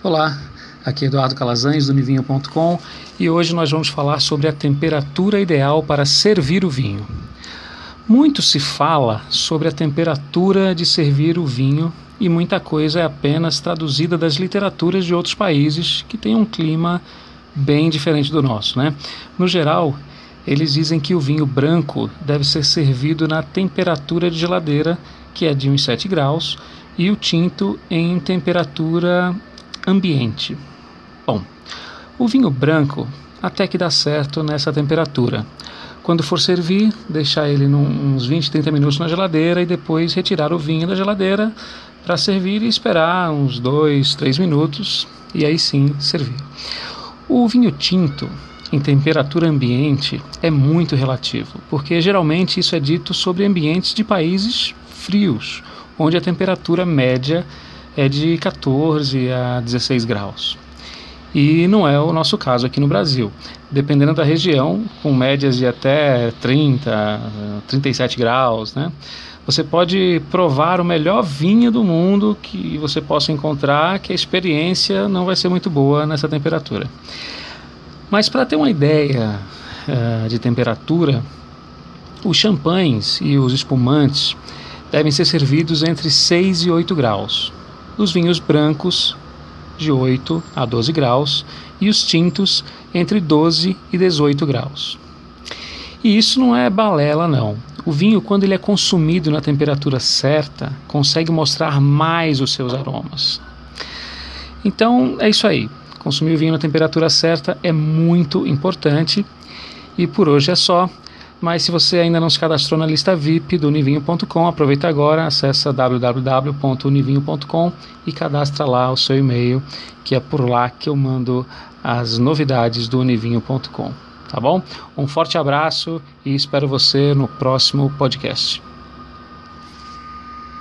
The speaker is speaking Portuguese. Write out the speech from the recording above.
Olá, aqui é Eduardo Calazans do Nivinho.com e hoje nós vamos falar sobre a temperatura ideal para servir o vinho. Muito se fala sobre a temperatura de servir o vinho e muita coisa é apenas traduzida das literaturas de outros países que têm um clima bem diferente do nosso, né? No geral, eles dizem que o vinho branco deve ser servido na temperatura de geladeira, que é de uns 7 graus, e o tinto em temperatura ambiente. Bom, o vinho branco até que dá certo nessa temperatura. Quando for servir, deixar ele uns 20, 30 minutos na geladeira e depois retirar o vinho da geladeira para servir e esperar uns 2, 3 minutos e aí sim servir. O vinho tinto em temperatura ambiente é muito relativo, porque geralmente isso é dito sobre ambientes de países frios, onde a temperatura média é de 14 a 16 graus. E não é o nosso caso aqui no Brasil. Dependendo da região, com médias de até 30, 37 graus, né? Você pode provar o melhor vinho do mundo que você possa encontrar, que a experiência não vai ser muito boa nessa temperatura. Mas para ter uma ideia uh, de temperatura, os champanhes e os espumantes devem ser servidos entre 6 e 8 graus os vinhos brancos de 8 a 12 graus e os tintos entre 12 e 18 graus. E isso não é balela não. O vinho, quando ele é consumido na temperatura certa, consegue mostrar mais os seus aromas. Então é isso aí. Consumir o vinho na temperatura certa é muito importante. E por hoje é só. Mas se você ainda não se cadastrou na lista VIP do Univinho.com, aproveita agora, acessa www.univinho.com e cadastra lá o seu e-mail, que é por lá que eu mando as novidades do Univinho.com. Tá bom? Um forte abraço e espero você no próximo podcast.